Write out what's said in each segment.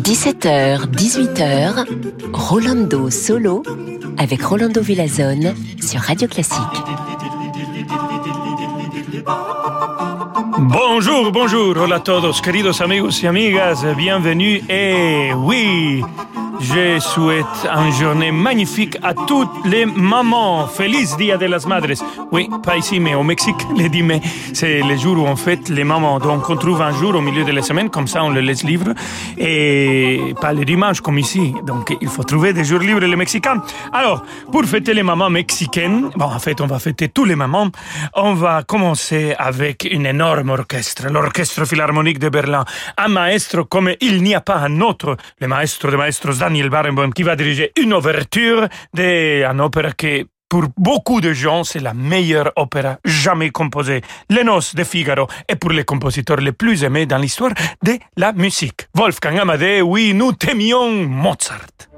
17h, 18h, Rolando Solo avec Rolando Villazone sur Radio Classique. Bonjour, bonjour, hola a todos, queridos amigos y amigas, bienvenue. Et oui, je souhaite une journée magnifique à toutes les mamans. Feliz Dia de las Madres. Oui, pas ici, mais au Mexique, les dimanches, c'est le jour où on fête les mamans. Donc, on trouve un jour au milieu de la semaine, comme ça, on le laisse libre. Et pas le dimanche, comme ici. Donc, il faut trouver des jours libres, les Mexicains. Alors, pour fêter les mamans mexicaines, bon, en fait, on va fêter tous les mamans. On va commencer avec une énorme orchestre, l'Orchestre Philharmonique de Berlin. Un maestro comme il n'y a pas un autre, le maestro de maestros Daniel Barenboim, qui va diriger une ouverture d'un opéra qui pour beaucoup de gens, c'est la meilleure opéra jamais composée. Les Noces de Figaro est pour les compositeurs les plus aimés dans l'histoire de la musique. Wolfgang Amadeus, oui, nous t'aimions Mozart.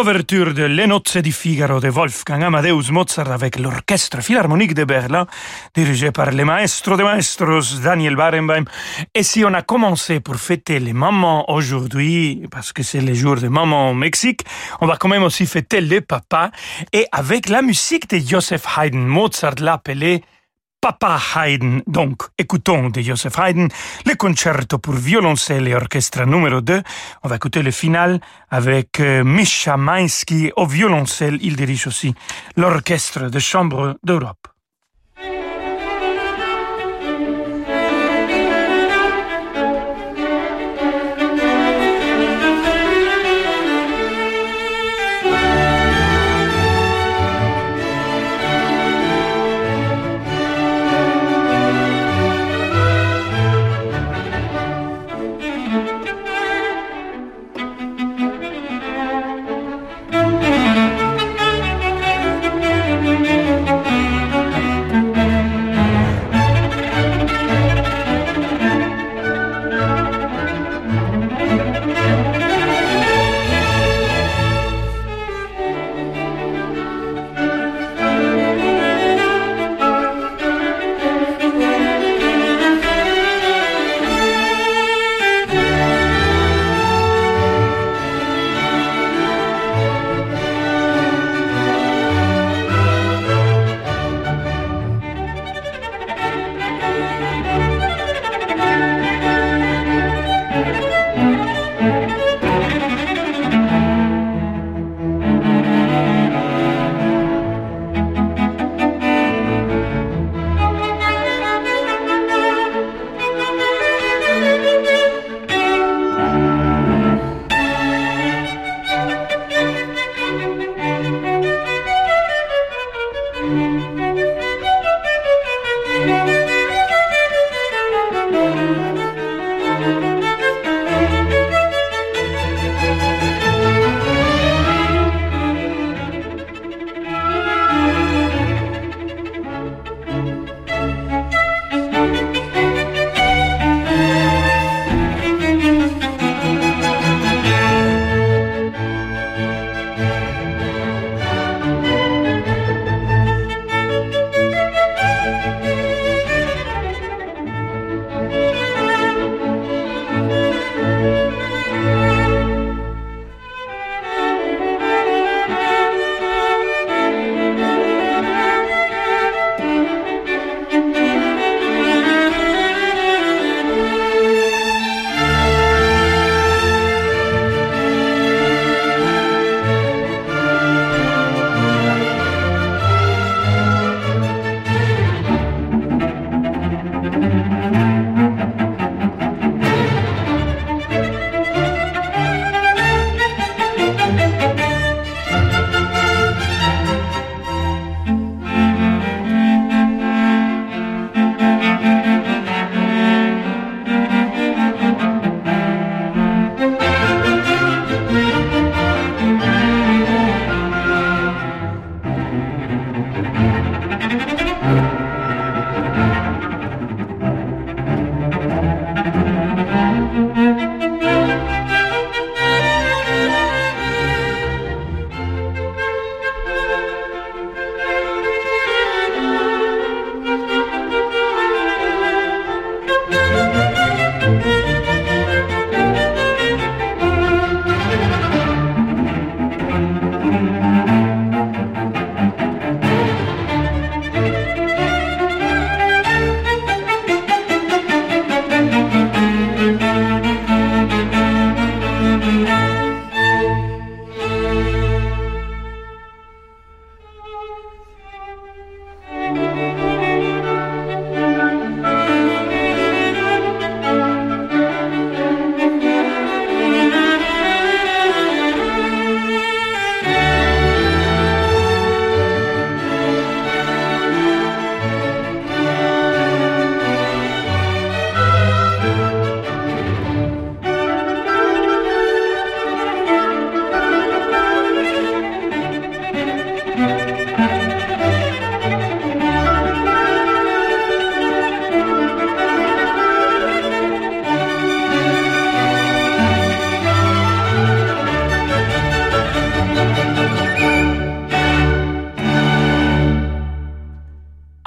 L'ouverture de Les Nozze di Figaro de Wolfgang Amadeus Mozart avec l'Orchestre Philharmonique de Berlin, dirigé par le maestro de maestros Daniel Barenboim. Et si on a commencé pour fêter les mamans aujourd'hui, parce que c'est le jour des mamans au Mexique, on va quand même aussi fêter les papas. Et avec la musique de Joseph Haydn, Mozart l'appelait Papa Haydn. Donc, écoutons de Joseph Haydn le concerto pour violoncelle et orchestre numéro 2. On va écouter le final avec euh, Misha Mainski au violoncelle. Il dirige aussi l'orchestre de chambre d'Europe. Thank you.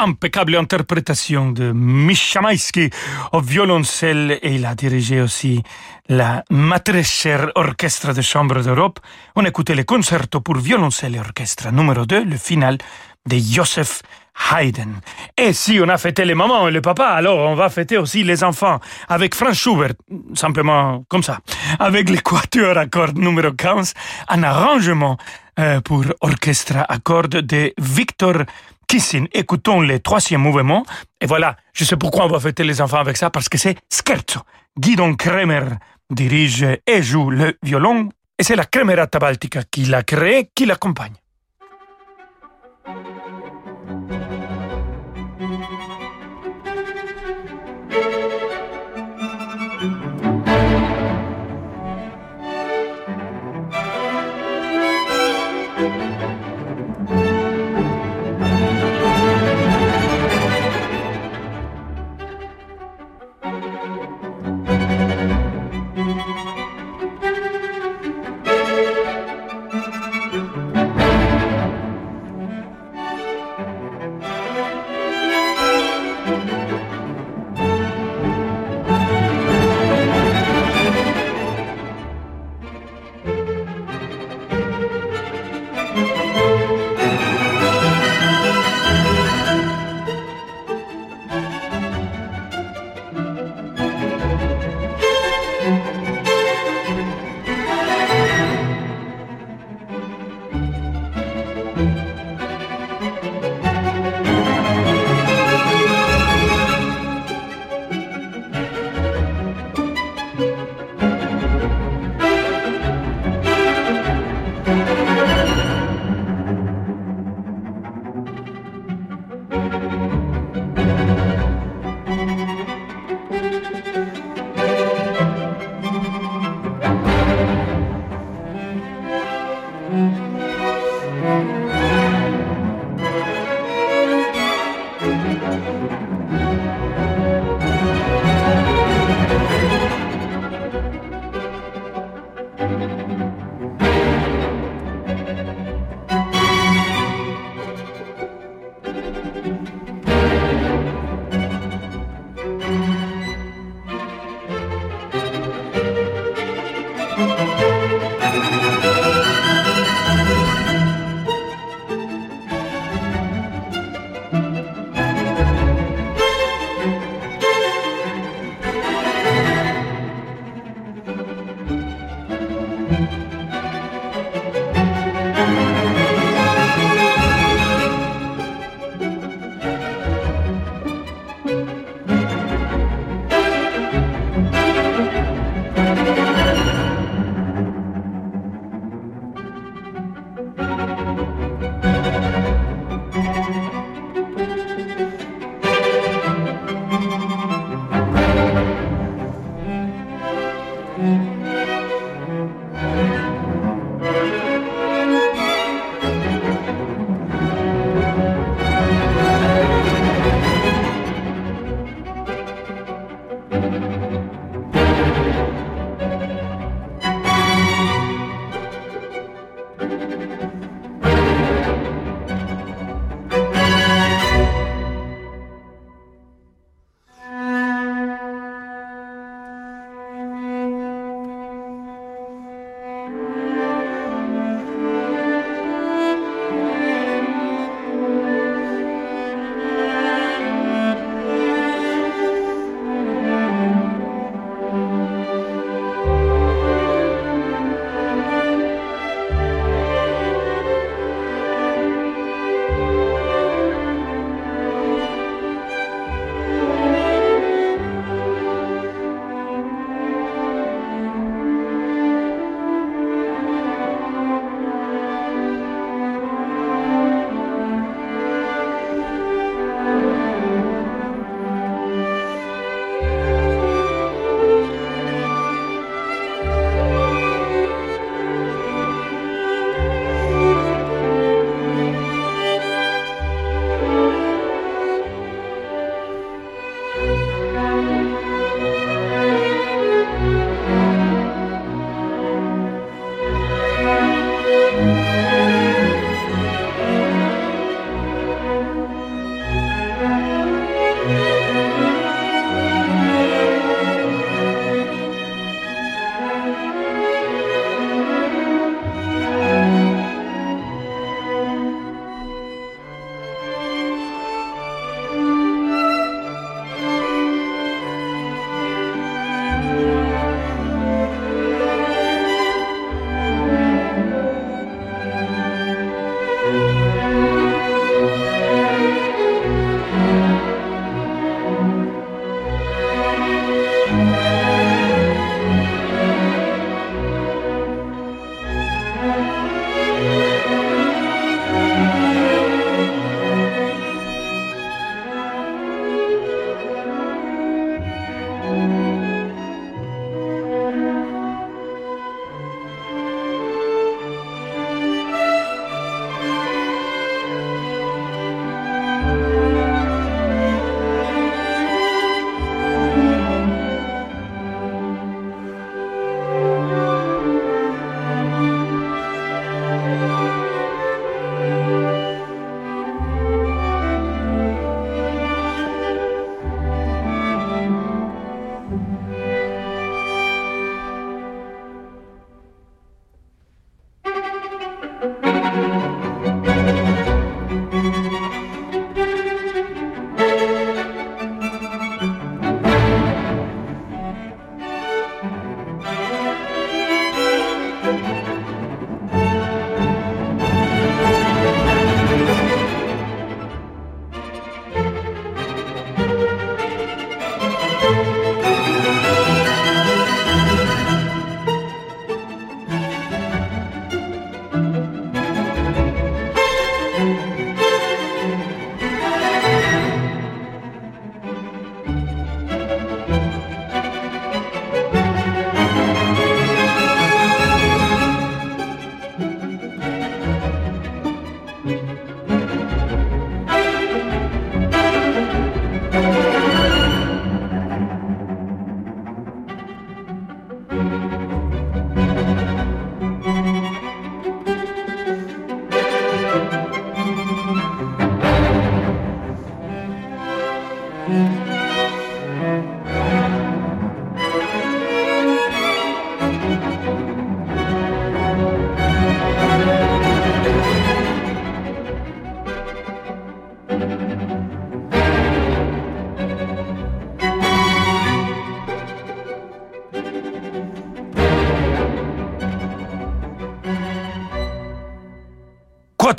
Impeccable interprétation de Mishamaisky au violoncelle et il a dirigé aussi la Matrescher Orchestre de Chambre d'Europe. On écoutait le concerto pour violoncelle et orchestre numéro 2, le final de Joseph Haydn. Et si on a fêté les mamans et les papas, alors on va fêter aussi les enfants avec Franz Schubert, simplement comme ça, avec l'équateur à cordes numéro 15, un arrangement euh, pour orchestre à cordes de Victor Kissin. Écoutons le troisième mouvement. Et voilà, je sais pourquoi on va fêter les enfants avec ça, parce que c'est Scherzo. Guidon Kremer dirige et joue le violon, et c'est la Kremerata Baltica qui l'a créé, qui l'accompagne.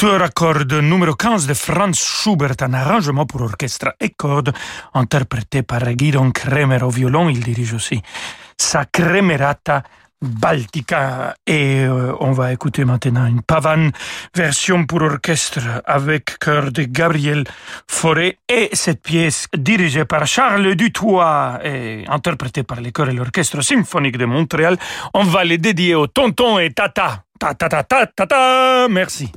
Quatuor à cordes numéro 15 de Franz Schubert, un arrangement pour orchestre et cordes, interprété par Guidon Kremer au violon. Il dirige aussi sa Kremerata Baltica. Et euh, on va écouter maintenant une pavane version pour orchestre avec chœur de Gabriel Fauré. Et cette pièce dirigée par Charles Dutoit et interprétée par les chœurs et l'orchestre symphonique de Montréal, on va les dédier au tonton et tata. Ta ta ta ta ta ta. Merci.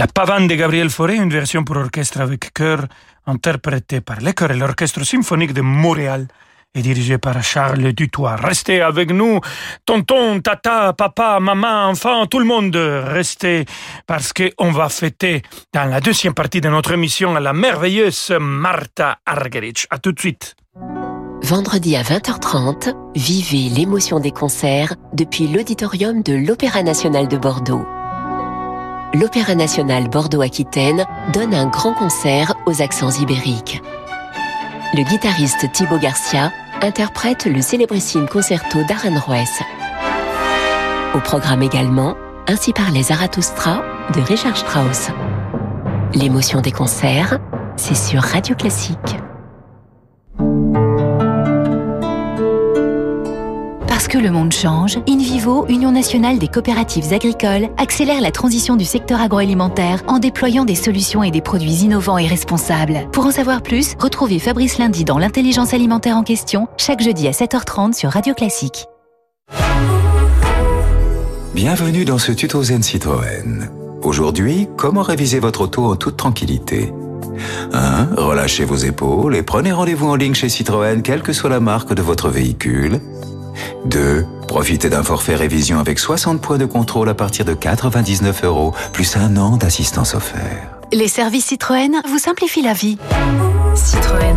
La Pavane de Gabriel Fauré, une version pour orchestre avec chœur interprétée par les chœurs et l'Orchestre symphonique de Montréal et dirigé par Charles Dutoit. Restez avec nous, tonton, tata, papa, maman, enfant, tout le monde. Restez parce qu'on va fêter dans la deuxième partie de notre émission la merveilleuse Martha Argerich. À tout de suite. Vendredi à 20h30, vivez l'émotion des concerts depuis l'auditorium de l'Opéra national de Bordeaux l'Opéra national Bordeaux-Aquitaine donne un grand concert aux accents ibériques. Le guitariste Thibaut Garcia interprète le célébrissime concerto d'Aranjuez. Au programme également, Ainsi parlait Zarathustra de Richard Strauss. L'émotion des concerts, c'est sur Radio Classique. Que le monde change, InVivo, Union nationale des coopératives agricoles, accélère la transition du secteur agroalimentaire en déployant des solutions et des produits innovants et responsables. Pour en savoir plus, retrouvez Fabrice Lundi dans l'intelligence alimentaire en question, chaque jeudi à 7h30 sur Radio Classique. Bienvenue dans ce tuto Zen Citroën. Aujourd'hui, comment réviser votre auto en toute tranquillité? 1. Relâchez vos épaules et prenez rendez-vous en ligne chez Citroën, quelle que soit la marque de votre véhicule. 2. Profitez d'un forfait révision avec 60 points de contrôle à partir de 99 euros, plus un an d'assistance offert. Les services Citroën vous simplifient la vie. Citroën.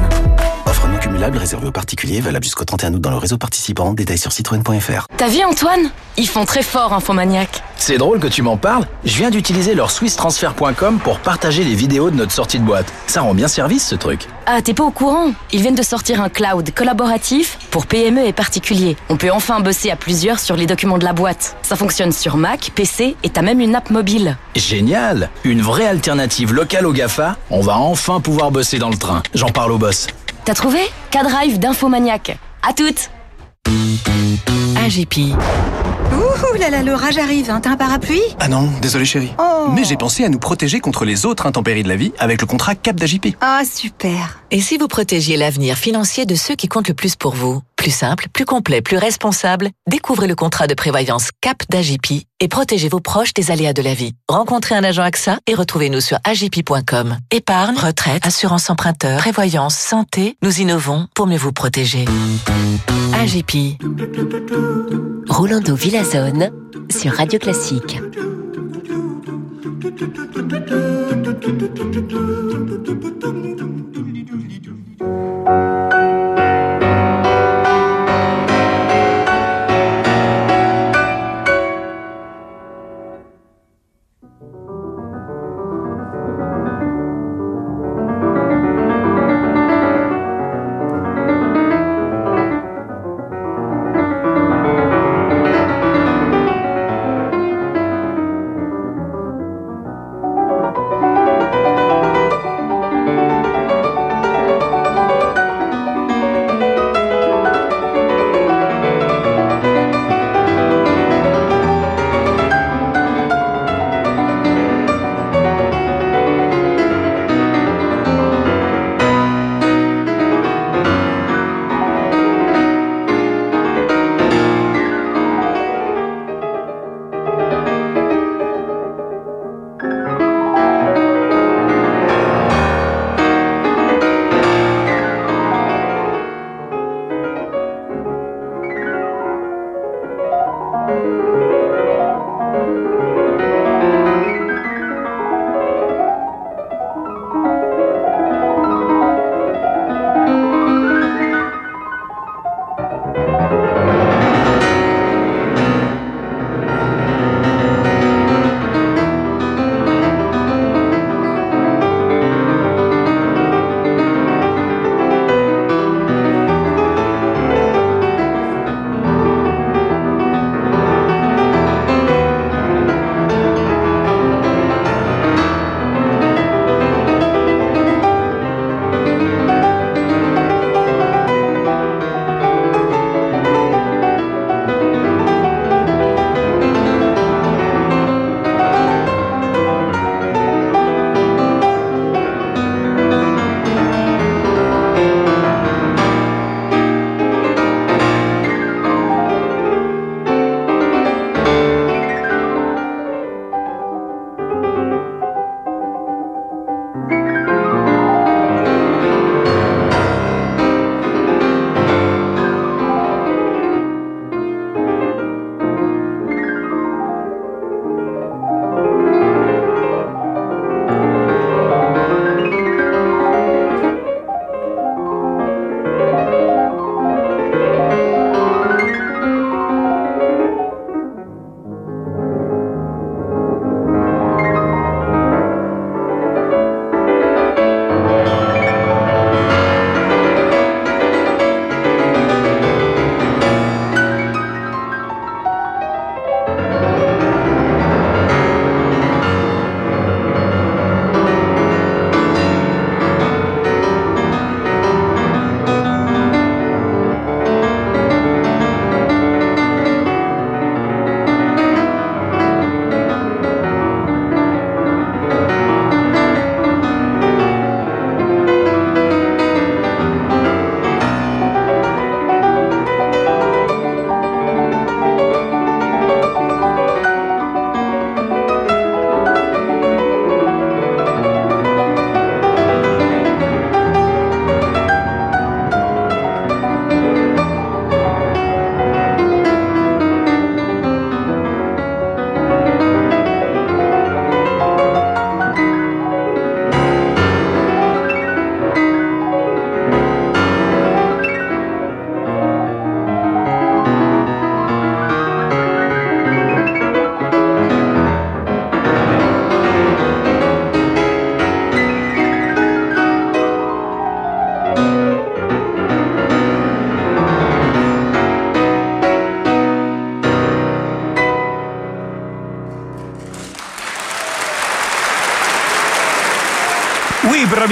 Cumulable réservée aux particuliers, valable jusqu'au 31 août dans le réseau participant. Détails sur citroën.fr. T'as vu Antoine? Ils font très fort Infomaniac. C'est drôle que tu m'en parles. Je viens d'utiliser leur swisstransfer.com pour partager les vidéos de notre sortie de boîte. Ça rend bien service ce truc. Ah, t'es pas au courant? Ils viennent de sortir un cloud collaboratif pour PME et particuliers. On peut enfin bosser à plusieurs sur les documents de la boîte. Ça fonctionne sur Mac, PC et t'as même une app mobile. Génial Une vraie alternative locale au GAFA. On va enfin pouvoir bosser dans le train. J'en parle au boss. T'as trouvé? K-Drive d'Infomaniac. À toutes AGP. Ouh là là, l'orage arrive, hein. t'as un parapluie? Ah non, désolé chérie. Oh. Mais j'ai pensé à nous protéger contre les autres intempéries de la vie avec le contrat CAP d'AJP. Ah super. Et si vous protégiez l'avenir financier de ceux qui comptent le plus pour vous? Plus simple, plus complet, plus responsable, découvrez le contrat de prévoyance CAP d'AJP et protégez vos proches des aléas de la vie. Rencontrez un agent AXA et retrouvez-nous sur agip.com. Épargne, retraite, assurance emprunteur, prévoyance, santé, nous innovons pour mieux vous protéger. AGP. Rolando Villazone sur Radio Classique.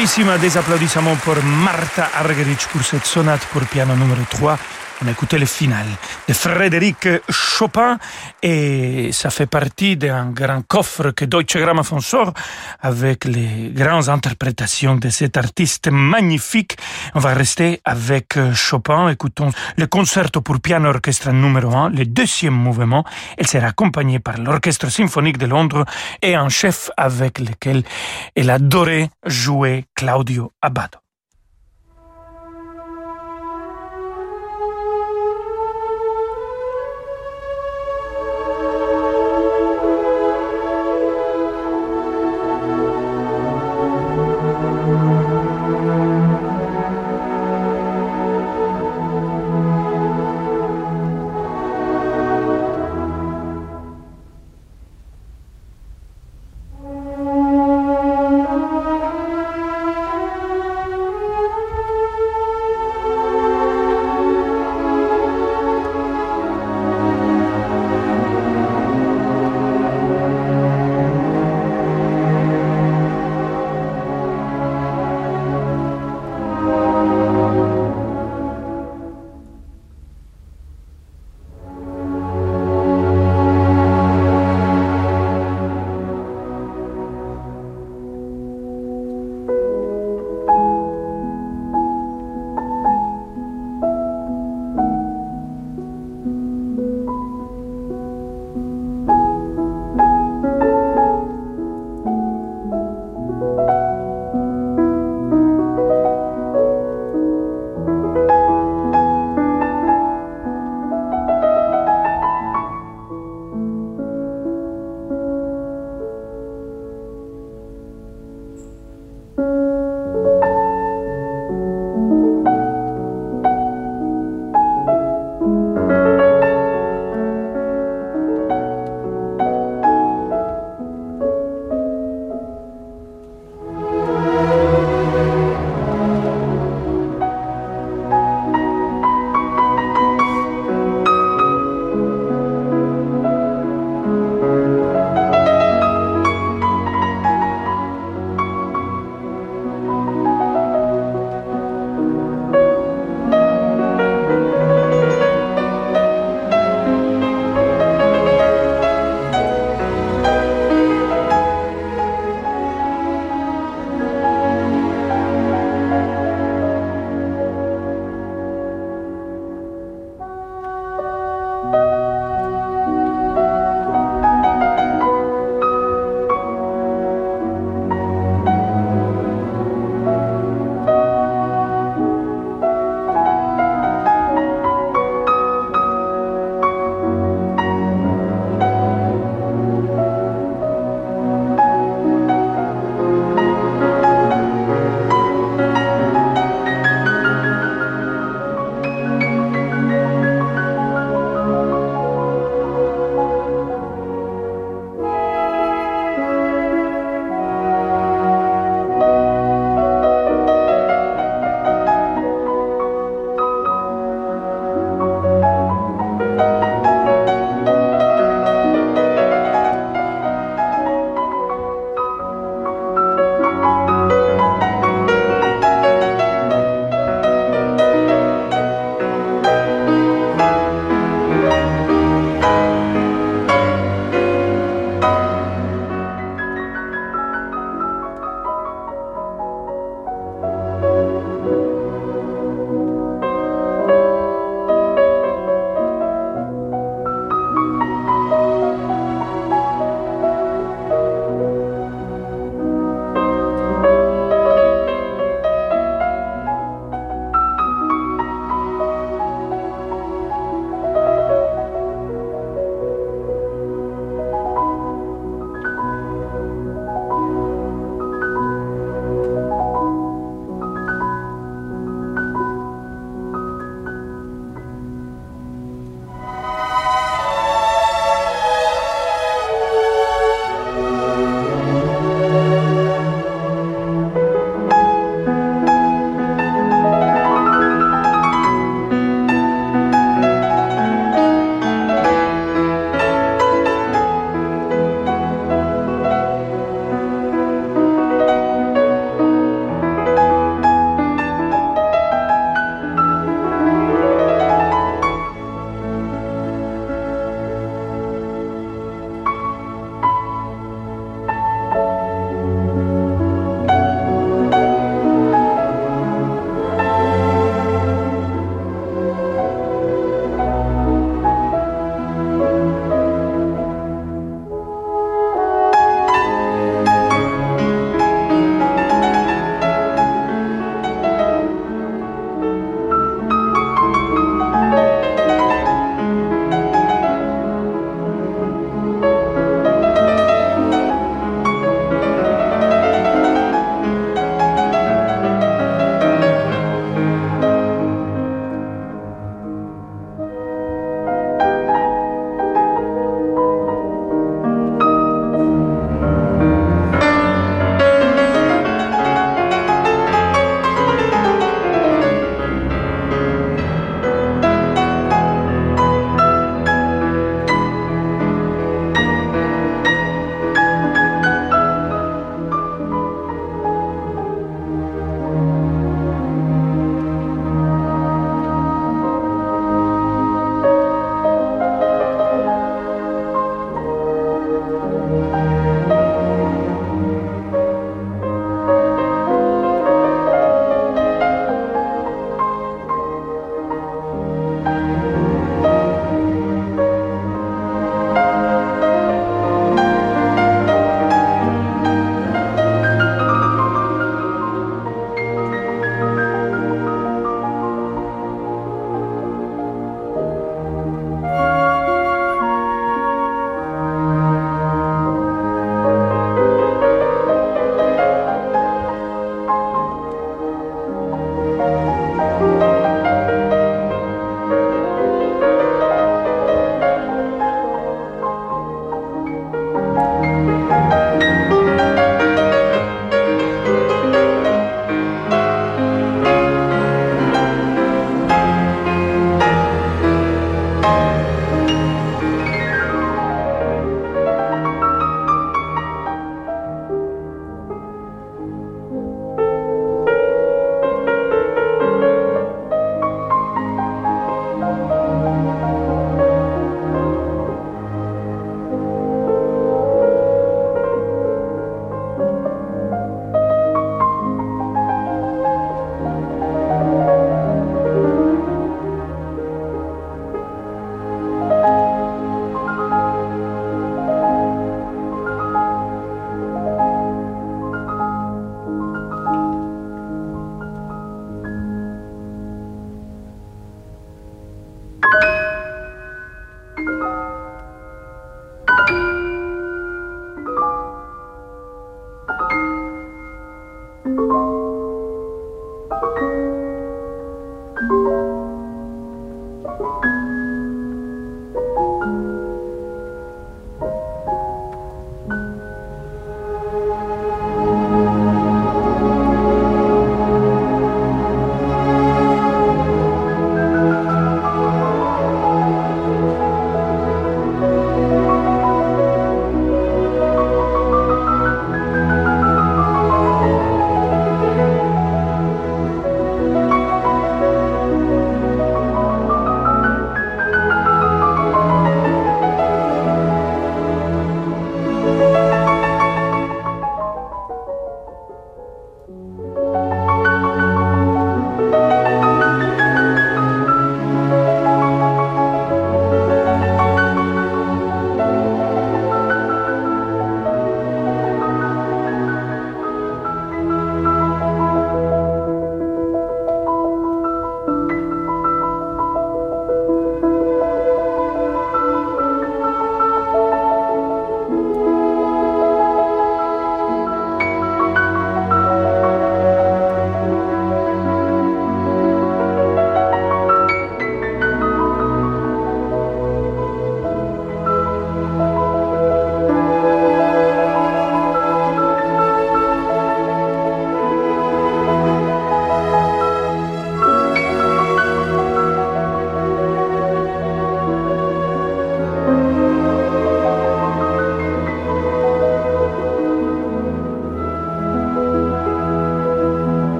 Bravissima, des applaudissements pour Martha Argerich pour cette sonate pour piano numéro 3. On a écouté le final de Frédéric Chopin et ça fait partie d'un grand coffre que Deutsche Grammophon sort avec les grandes interprétations de cet artiste magnifique. On va rester avec Chopin. Écoutons le concerto pour piano orchestre numéro 1, le deuxième mouvement. Elle sera accompagnée par l'Orchestre symphonique de Londres et un chef avec lequel elle adorait jouer Claudio Abbado.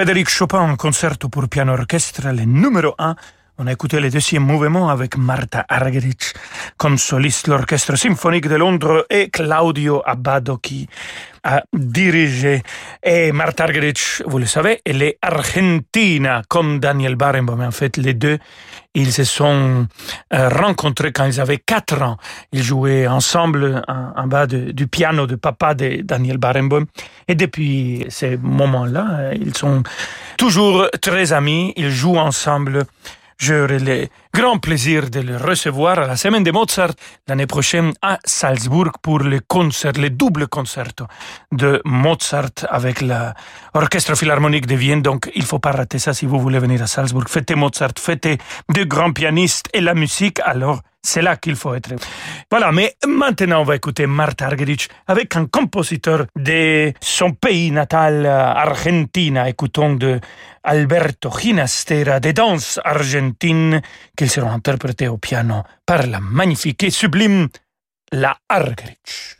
Frédéric Chopin, concerto pour piano orchestre, le numéro 1. On a écouté le deuxième mouvement avec Marta Argerich comme soliste l'Orchestre symphonique de Londres et Claudio Abbado qui a dirigé. Et Marta Argerich, vous le savez, elle est argentina comme Daniel Barenboim. En fait, les deux, ils se sont euh, rencontrés quand ils avaient 4 ans. Ils jouaient ensemble en, bas du piano de papa de Daniel Barenboim. Et depuis ces moments-là, ils sont toujours très amis. Ils jouent ensemble J'aurai le grand plaisir de le recevoir à la semaine de Mozart l'année prochaine à Salzbourg pour le concert, le double concerto de Mozart avec l'Orchestre Philharmonique de Vienne. Donc, il faut pas rater ça si vous voulez venir à Salzbourg. Fêtez Mozart, fêtez de grands pianistes et la musique. Alors, c'est là qu'il faut être. Voilà, mais maintenant on va écouter Marta Argerich avec un compositeur de son pays natal, Argentina. Écoutons de Alberto Ginastera des danses argentines qu'ils seront interprétés au piano par la magnifique et sublime La Argerich.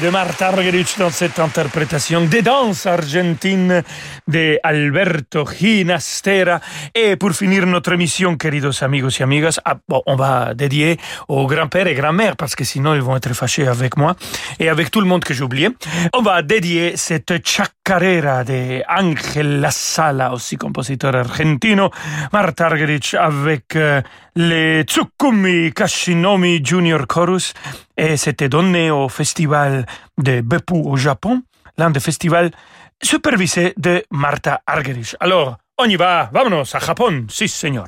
De Marta Argerich dans cette interprétation des danses argentines de Alberto Ginastera. Et pour finir notre émission, queridos amigos y amigas, ah, on va dédier aux grands-pères et grand-mères parce que sinon ils vont être fâchés avec moi et avec tout le monde que j'ai oublié. On va dédier cette chacarera de Ángel La Sala, aussi compositeur argentino, Marta Argerich avec euh, les Tsukumi Kashinomi Junior Chorus et c'était donné au festival de Beppu au Japon, l'un des festivals supervisés de Marta Argerich. Alors, on y va, vámonos à Japon, sí señor.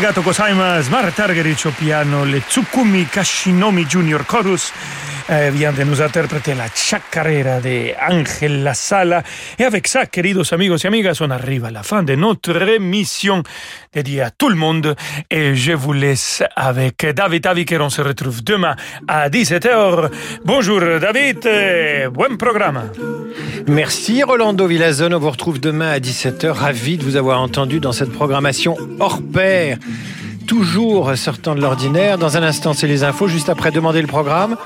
Arigato gozaimasu, Marta Argerich au piano, le Tsukumi Kashinomi Junior Chorus eh, vient de nous interpréter la chacarera de Ángel La Sala. Et avec ça, queridos amigos y amigas, on arrive à la fin de notre émission dédiée à tout le monde. Et je vous laisse avec David Aviker. On se retrouve demain à 17h. Bonjour David, et bon programme. Merci Rolando Villazone. On vous retrouve demain à 17h. Ravi de vous avoir entendu dans cette programmation hors pair toujours sortant de l'ordinaire. Dans un instant, c'est les infos, juste après demander le programme.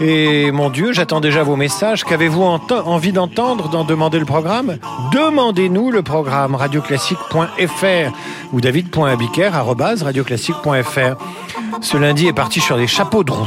Et mon Dieu, j'attends déjà vos messages. Qu'avez-vous envie d'entendre d'en demander le programme? Demandez-nous le programme radioclassique.fr ou david.abiker.radioclassique.fr. Ce lundi est parti sur les chapeaux de roue.